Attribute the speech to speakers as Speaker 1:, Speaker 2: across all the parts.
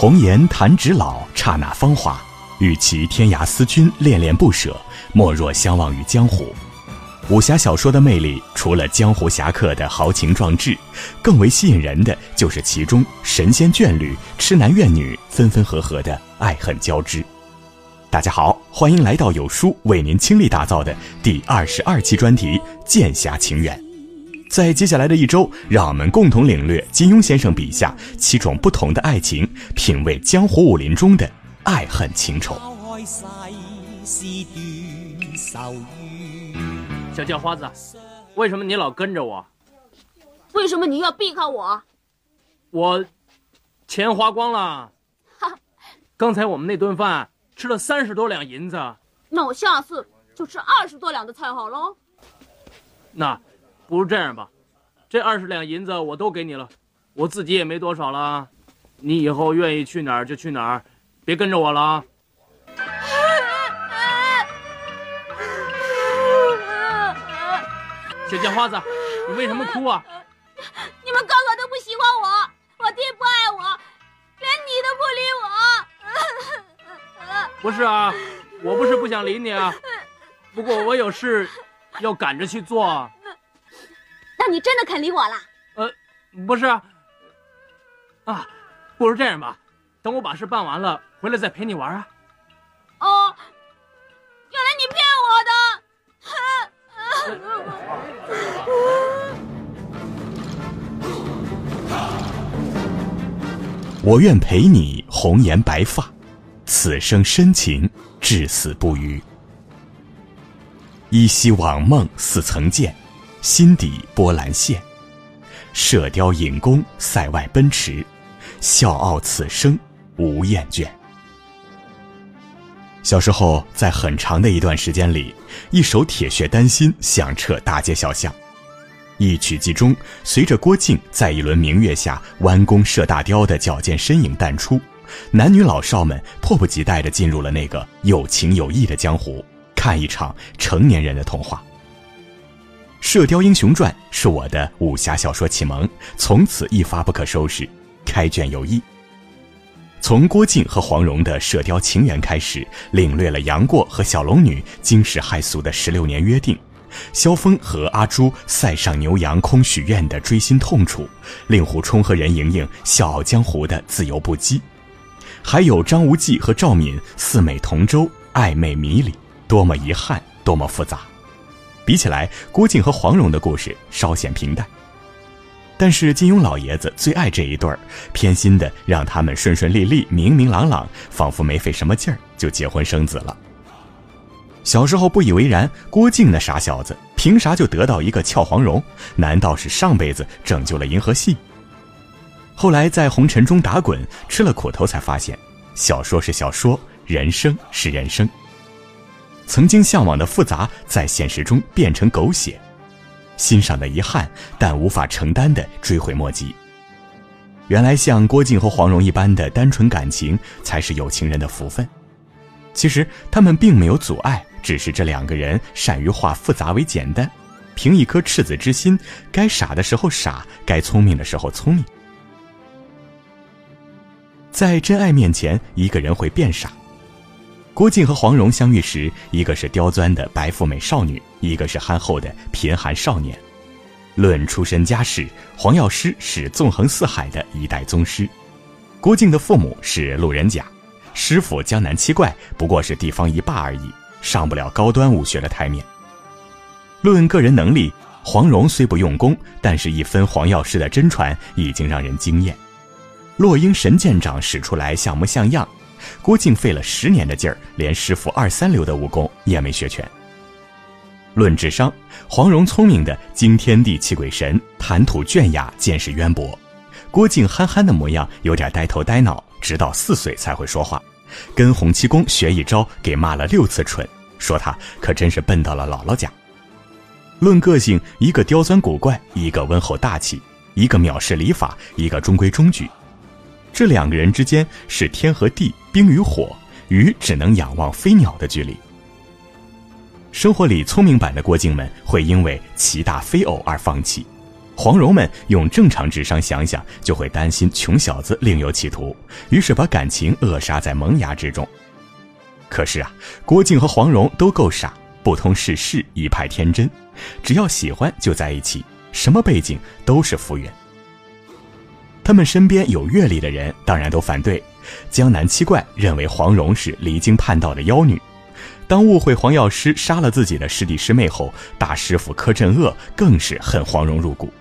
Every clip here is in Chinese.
Speaker 1: 红颜弹指老，刹那芳华。与其天涯思君，恋恋不舍，莫若相忘于江湖。武侠小说的魅力，除了江湖侠客的豪情壮志，更为吸引人的就是其中神仙眷侣、痴男怨女分分合合的爱恨交织。大家好，欢迎来到有书为您倾力打造的第二十二期专题《剑侠情缘》。在接下来的一周，让我们共同领略金庸先生笔下七种不同的爱情，品味江湖武林中的爱恨情仇。
Speaker 2: 小叫花子，为什么你老跟着我？
Speaker 3: 为什么你要避开我？
Speaker 2: 我钱花光了。
Speaker 3: 哈，
Speaker 2: 刚才我们那顿饭吃了三十多两银子。
Speaker 3: 那我下次就吃二十多两的菜好喽。
Speaker 2: 那。不如这样吧，这二十两银子我都给你了，我自己也没多少了，你以后愿意去哪儿就去哪儿，别跟着我了啊！小叫花子，你为什么哭啊？
Speaker 3: 你们个个都不喜欢我，我爹不爱我，连你都
Speaker 2: 不理我。不是啊，我不是不想理你啊，不过我有事要赶着去做。
Speaker 3: 那你真的肯理我了？
Speaker 2: 呃，不是啊，啊，不如这样吧，等我把事办完了，回来再陪你玩啊。
Speaker 3: 哦，原来你骗我的！
Speaker 1: 我愿陪你红颜白发，此生深情至死不渝。依稀往梦似曾见。心底波澜现，射雕引弓塞外奔驰，笑傲此生无厌倦。小时候，在很长的一段时间里，一首《铁血丹心》响彻大街小巷。一曲伎中，随着郭靖在一轮明月下弯弓射大雕的矫健身影淡出，男女老少们迫不及待地进入了那个有情有义的江湖，看一场成年人的童话。《射雕英雄传》是我的武侠小说启蒙，从此一发不可收拾，开卷有益。从郭靖和黄蓉的射雕情缘开始，领略了杨过和小龙女惊世骇俗的十六年约定，萧峰和阿朱塞上牛羊空许愿的锥心痛楚，令狐冲和任盈盈笑傲江湖的自由不羁，还有张无忌和赵敏四美同舟暧昧迷离，多么遗憾，多么复杂。比起来，郭靖和黄蓉的故事稍显平淡。但是金庸老爷子最爱这一对儿，偏心的让他们顺顺利利、明明朗朗，仿佛没费什么劲儿就结婚生子了。小时候不以为然，郭靖那傻小子凭啥就得到一个俏黄蓉？难道是上辈子拯救了银河系？后来在红尘中打滚，吃了苦头，才发现，小说是小说，人生是人生。曾经向往的复杂，在现实中变成狗血；欣赏的遗憾，但无法承担的追悔莫及。原来像郭靖和黄蓉一般的单纯感情，才是有情人的福分。其实他们并没有阻碍，只是这两个人善于化复杂为简单，凭一颗赤子之心，该傻的时候傻，该聪明的时候聪明。在真爱面前，一个人会变傻。郭靖和黄蓉相遇时，一个是刁钻的白富美少女，一个是憨厚的贫寒少年。论出身家世，黄药师是纵横四海的一代宗师，郭靖的父母是路人甲，师傅江南七怪不过是地方一霸而已，上不了高端武学的台面。论个人能力，黄蓉虽不用功，但是一分黄药师的真传已经让人惊艳。落英神剑掌使出来像模像样。郭靖费了十年的劲儿，连师傅二三流的武功也没学全。论智商，黄蓉聪明的惊天地泣鬼神，谈吐隽雅，见识渊博；郭靖憨憨的模样，有点呆头呆脑，直到四岁才会说话，跟洪七公学一招，给骂了六次蠢，说他可真是笨到了姥姥家。论个性，一个刁钻古怪，一个温厚大气，一个藐视礼法，一个中规中矩。这两个人之间是天和地、冰与火、鱼只能仰望飞鸟的距离。生活里聪明版的郭靖们会因为奇大非偶而放弃，黄蓉们用正常智商想想，就会担心穷小子另有企图，于是把感情扼杀在萌芽之中。可是啊，郭靖和黄蓉都够傻，不通世事，一派天真，只要喜欢就在一起，什么背景都是浮云。他们身边有阅历的人当然都反对，江南七怪认为黄蓉是离经叛道的妖女。当误会黄药师杀了自己的师弟师妹后，大师傅柯镇恶更是恨黄蓉入骨。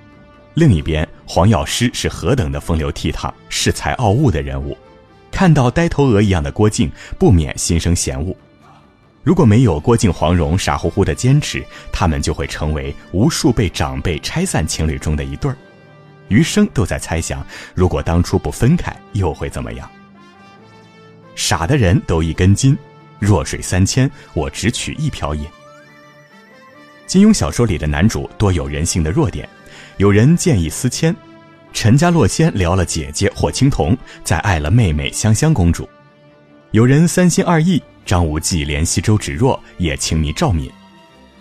Speaker 1: 另一边，黄药师是何等的风流倜傥、恃才傲物的人物，看到呆头鹅一样的郭靖，不免心生嫌恶。如果没有郭靖、黄蓉傻乎乎的坚持，他们就会成为无数被长辈拆散情侣中的一对儿，余生都在猜想：如果当初不分开，又会怎么样？傻的人都一根筋，弱水三千，我只取一瓢饮。金庸小说里的男主多有人性的弱点。有人建议思迁，陈家洛仙撩了姐姐霍青桐，再爱了妹妹香香公主。有人三心二意，张无忌怜惜周芷若，也情迷赵敏。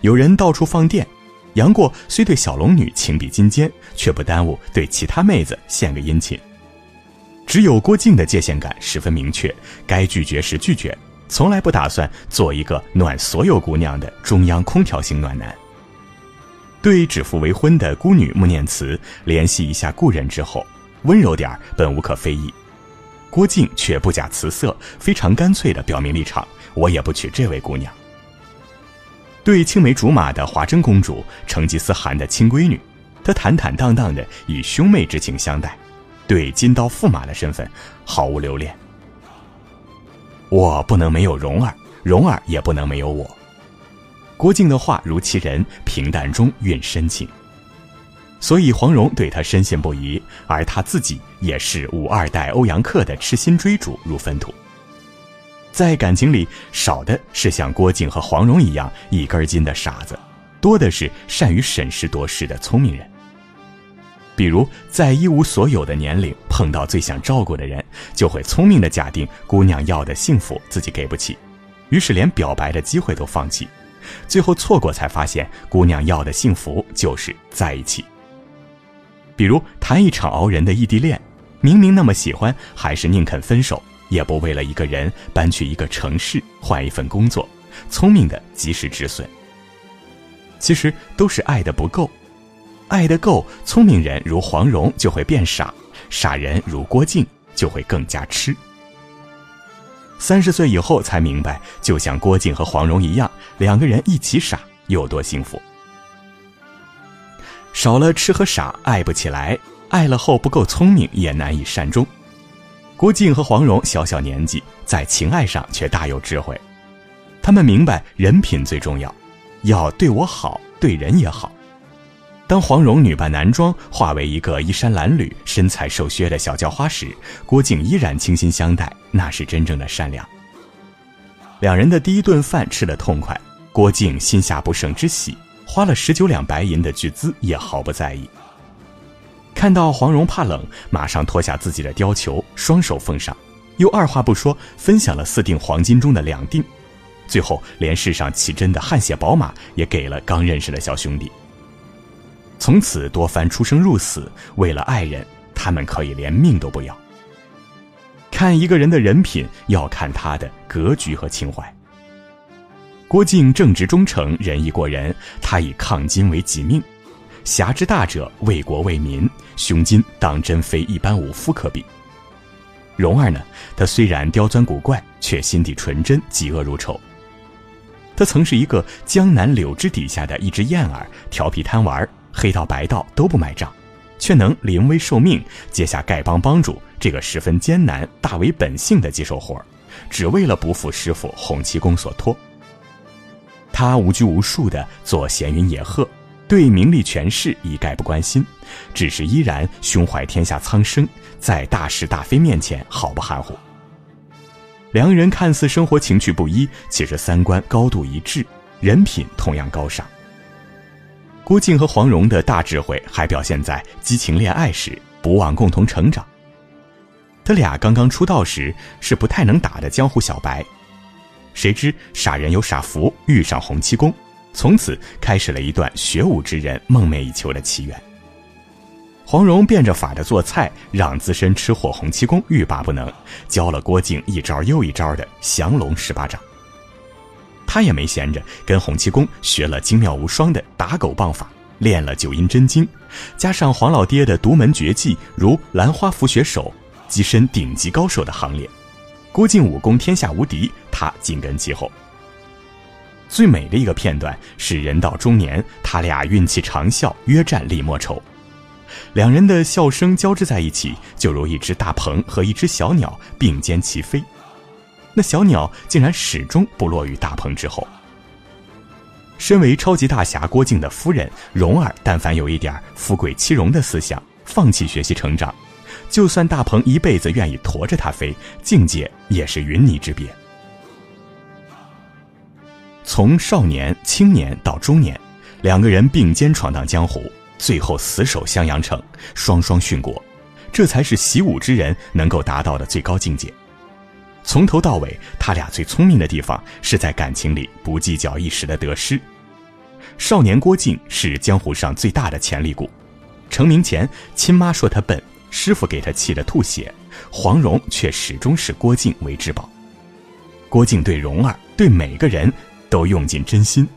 Speaker 1: 有人到处放电，杨过虽对小龙女情比金坚，却不耽误对其他妹子献个殷勤。只有郭靖的界限感十分明确，该拒绝时拒绝，从来不打算做一个暖所有姑娘的中央空调型暖男。对指腹为婚的孤女穆念慈联系一下故人之后，温柔点儿本无可非议。郭靖却不假辞色，非常干脆地表明立场：我也不娶这位姑娘。对青梅竹马的华筝公主成吉思汗的亲闺女，他坦坦荡荡的以兄妹之情相待；对金刀驸马的身份毫无留恋。我不能没有蓉儿，蓉儿也不能没有我。郭靖的话如其人，平淡中蕴深情，所以黄蓉对他深信不疑，而他自己也是五二代欧阳克的痴心追逐如粪土。在感情里，少的是像郭靖和黄蓉一样一根筋的傻子，多的是善于审时度势的聪明人。比如，在一无所有的年龄碰到最想照顾的人，就会聪明的假定姑娘要的幸福自己给不起，于是连表白的机会都放弃。最后错过，才发现姑娘要的幸福就是在一起。比如谈一场熬人的异地恋，明明那么喜欢，还是宁肯分手，也不为了一个人搬去一个城市换一份工作，聪明的及时止损。其实都是爱的不够，爱的够，聪明人如黄蓉就会变傻，傻人如郭靖就会更加痴。三十岁以后才明白，就像郭靖和黄蓉一样，两个人一起傻有多幸福。少了痴和傻，爱不起来；爱了后不够聪明，也难以善终。郭靖和黄蓉小小年纪，在情爱上却大有智慧。他们明白人品最重要，要对我好，对人也好。当黄蓉女扮男装，化为一个衣衫褴褛、身材瘦削的小叫花时，郭靖依然倾心相待，那是真正的善良。两人的第一顿饭吃得痛快，郭靖心下不胜之喜，花了十九两白银的巨资也毫不在意。看到黄蓉怕冷，马上脱下自己的貂裘，双手奉上，又二话不说分享了四锭黄金中的两锭，最后连世上奇珍的汗血宝马也给了刚认识的小兄弟。从此多番出生入死，为了爱人，他们可以连命都不要。看一个人的人品，要看他的格局和情怀。郭靖正直忠诚，仁义过人，他以抗金为己命，侠之大者，为国为民，胸襟当真非一般武夫可比。蓉儿呢，她虽然刁钻古怪，却心地纯真，嫉恶如仇。她曾是一个江南柳枝底下的一只燕儿，调皮贪玩。黑道白道都不买账，却能临危受命接下丐帮帮主这个十分艰难、大为本性的棘手活儿，只为了不负师傅洪七公所托。他无拘无束地做闲云野鹤，对名利权势一概不关心，只是依然胸怀天下苍生，在大是大非面前毫不含糊。两人看似生活情趣不一，其实三观高度一致，人品同样高尚。郭靖和黄蓉的大智慧还表现在激情恋爱时，不忘共同成长。他俩刚刚出道时是不太能打的江湖小白，谁知傻人有傻福，遇上洪七公，从此开始了一段学武之人梦寐以求的奇缘。黄蓉变着法的做菜，让资深吃货洪七公欲罢不能，教了郭靖一招又一招的降龙十八掌。他也没闲着，跟洪七公学了精妙无双的打狗棒法，练了九阴真经，加上黄老爹的独门绝技如兰花拂雪手，跻身顶级高手的行列。郭靖武功天下无敌，他紧跟其后。最美的一个片段是人到中年，他俩运气长啸，约战李莫愁。两人的笑声交织在一起，就如一只大鹏和一只小鸟并肩齐飞。那小鸟竟然始终不落于大鹏之后。身为超级大侠郭靖的夫人蓉儿，但凡有一点富贵欺荣的思想，放弃学习成长，就算大鹏一辈子愿意驮着她飞，境界也是云泥之别。从少年、青年到中年，两个人并肩闯荡江湖。最后死守襄阳城，双双殉国，这才是习武之人能够达到的最高境界。从头到尾，他俩最聪明的地方是在感情里不计较一时的得失。少年郭靖是江湖上最大的潜力股，成名前亲妈说他笨，师傅给他气得吐血，黄蓉却始终视郭靖为至宝。郭靖对蓉儿，对每个人都用尽真心。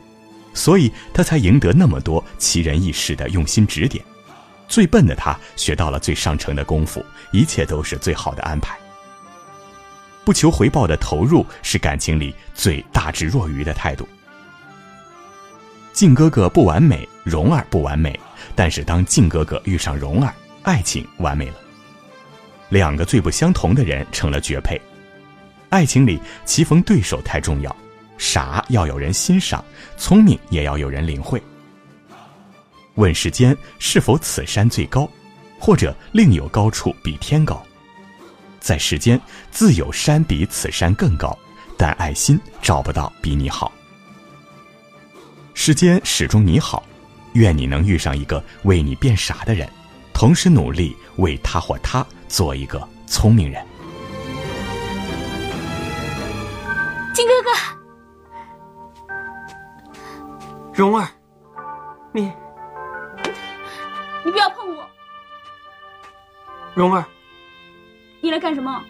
Speaker 1: 所以他才赢得那么多奇人异士的用心指点，最笨的他学到了最上乘的功夫，一切都是最好的安排。不求回报的投入是感情里最大智若愚的态度。靖哥哥不完美，蓉儿不完美，但是当靖哥哥遇上蓉儿，爱情完美了。两个最不相同的人成了绝配。爱情里棋逢对手太重要。傻要有人欣赏，聪明也要有人领会。问世间是否此山最高，或者另有高处比天高？在世间自有山比此山更高，但爱心找不到比你好。世间始终你好，愿你能遇上一个为你变傻的人，同时努力为他或她做一个聪明人。
Speaker 3: 金哥哥。
Speaker 4: 蓉儿，你，
Speaker 3: 你不要碰我！
Speaker 4: 蓉儿，
Speaker 3: 你来干什么？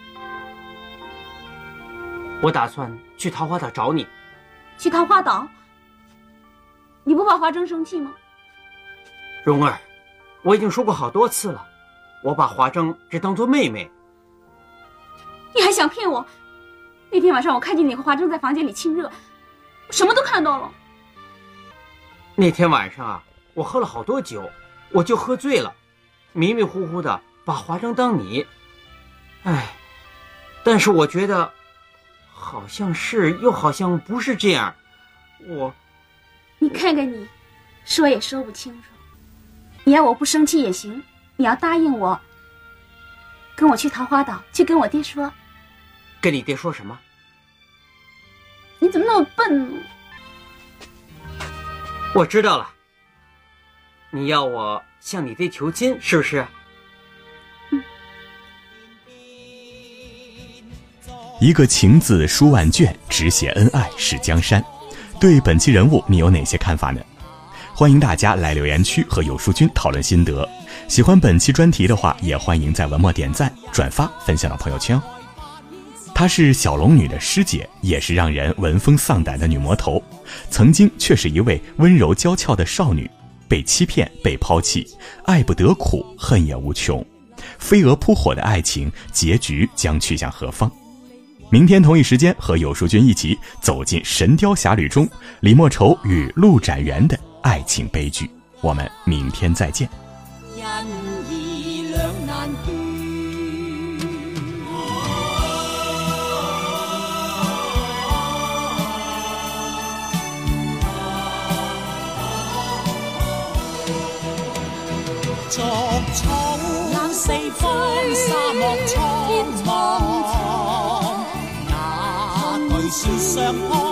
Speaker 4: 我打算去桃花岛找你。
Speaker 3: 去桃花岛？你不怕华筝生气吗？
Speaker 4: 蓉儿，我已经说过好多次了，我把华筝只当做妹妹。
Speaker 3: 你还想骗我？那天晚上我看见你和华筝在房间里亲热，我什么都看到了。
Speaker 4: 那天晚上啊，我喝了好多酒，我就喝醉了，迷迷糊糊的把华筝当你。哎，但是我觉得，好像是又好像不是这样。我，
Speaker 3: 你看看你，说也说不清楚。你要我不生气也行，你要答应我，跟我去桃花岛，去跟我爹说。
Speaker 4: 跟你爹说什么？
Speaker 3: 你怎么那么笨呢？
Speaker 4: 我知道了，你要我向你爹求亲，是不是？
Speaker 1: 一个情字书万卷，只写恩爱是江山。对本期人物，你有哪些看法呢？欢迎大家来留言区和有书君讨论心得。喜欢本期专题的话，也欢迎在文末点赞、转发、分享到朋友圈哦。她是小龙女的师姐，也是让人闻风丧胆的女魔头。曾经却是一位温柔娇俏的少女，被欺骗，被抛弃，爱不得苦，恨也无穷。飞蛾扑火的爱情结局将去向何方？明天同一时间和有书君一起走进《神雕侠侣》中李莫愁与陆展元的爱情悲剧。我们明天再见。
Speaker 5: 四方，沙漠苍茫，那巨树上扑